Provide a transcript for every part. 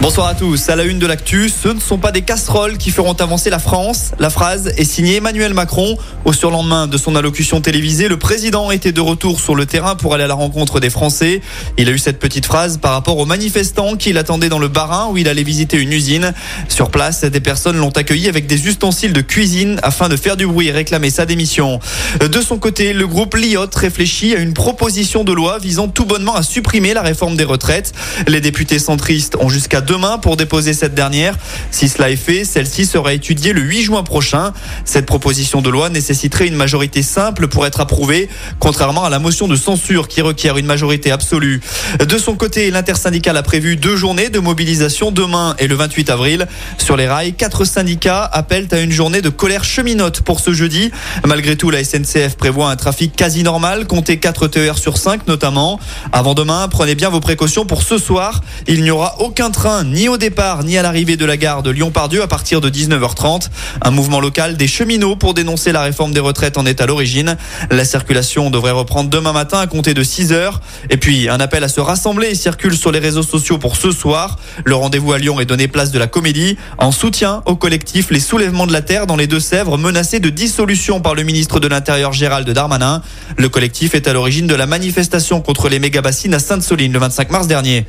Bonsoir à tous. À la une de l'actu, ce ne sont pas des casseroles qui feront avancer la France. La phrase est signée Emmanuel Macron. Au surlendemain de son allocution télévisée, le président était de retour sur le terrain pour aller à la rencontre des Français. Il a eu cette petite phrase par rapport aux manifestants qu'il attendait dans le Barin où il allait visiter une usine. Sur place, des personnes l'ont accueilli avec des ustensiles de cuisine afin de faire du bruit et réclamer sa démission. De son côté, le groupe Liot réfléchit à une proposition de loi visant tout bonnement à supprimer la réforme des retraites. Les députés centristes ont jusqu'à demain pour déposer cette dernière. Si cela est fait, celle-ci sera étudiée le 8 juin prochain. Cette proposition de loi nécessiterait une majorité simple pour être approuvée, contrairement à la motion de censure qui requiert une majorité absolue. De son côté, l'intersyndicale a prévu deux journées de mobilisation demain et le 28 avril. Sur les rails, quatre syndicats appellent à une journée de colère cheminote pour ce jeudi. Malgré tout, la SNCF prévoit un trafic quasi normal, comptez 4 TER sur 5 notamment. Avant demain, prenez bien vos précautions pour ce soir. Il n'y aura aucun train ni au départ ni à l'arrivée de la gare de Lyon-Pardieu à partir de 19h30. Un mouvement local des cheminots pour dénoncer la réforme des retraites en est à l'origine. La circulation devrait reprendre demain matin à compter de 6h. Et puis un appel à se rassembler circule sur les réseaux sociaux pour ce soir. Le rendez-vous à Lyon est donné place de la comédie en soutien au collectif Les Soulèvements de la Terre dans les Deux-Sèvres menacés de dissolution par le ministre de l'Intérieur Gérald Darmanin. Le collectif est à l'origine de la manifestation contre les méga-bassines à Sainte-Soline le 25 mars dernier.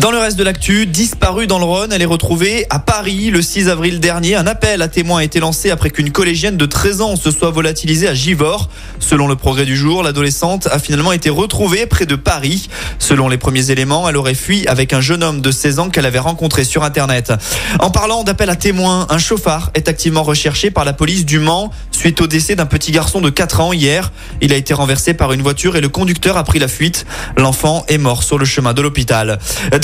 Dans le reste de l'actu, disparue dans le Rhône, elle est retrouvée à Paris le 6 avril dernier. Un appel à témoins a été lancé après qu'une collégienne de 13 ans se soit volatilisée à Givors. Selon le progrès du jour, l'adolescente a finalement été retrouvée près de Paris. Selon les premiers éléments, elle aurait fui avec un jeune homme de 16 ans qu'elle avait rencontré sur Internet. En parlant d'appel à témoins, un chauffard est activement recherché par la police du Mans suite au décès d'un petit garçon de 4 ans hier. Il a été renversé par une voiture et le conducteur a pris la fuite. L'enfant est mort sur le chemin de l'hôpital.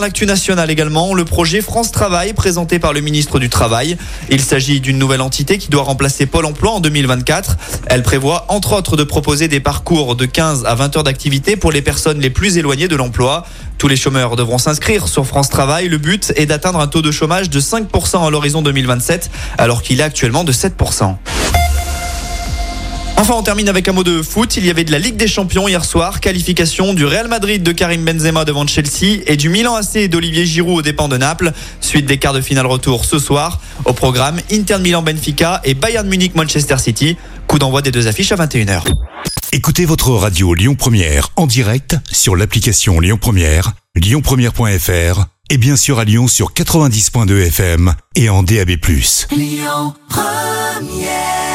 L'actu nationale également, le projet France Travail présenté par le ministre du Travail. Il s'agit d'une nouvelle entité qui doit remplacer Pôle emploi en 2024. Elle prévoit entre autres de proposer des parcours de 15 à 20 heures d'activité pour les personnes les plus éloignées de l'emploi. Tous les chômeurs devront s'inscrire sur France Travail. Le but est d'atteindre un taux de chômage de 5% à l'horizon 2027 alors qu'il est actuellement de 7%. Enfin, on termine avec un mot de foot. Il y avait de la Ligue des Champions hier soir. Qualification du Real Madrid de Karim Benzema devant Chelsea et du Milan AC d'Olivier Giroud aux dépens de Naples. Suite des quarts de finale retour ce soir. Au programme, Inter Milan Benfica et Bayern Munich Manchester City. Coup d'envoi des deux affiches à 21h. Écoutez votre radio Lyon Première en direct sur l'application Lyon Première, lyonpremière.fr et bien sûr à Lyon sur 90.2 FM et en DAB+. Lyon Première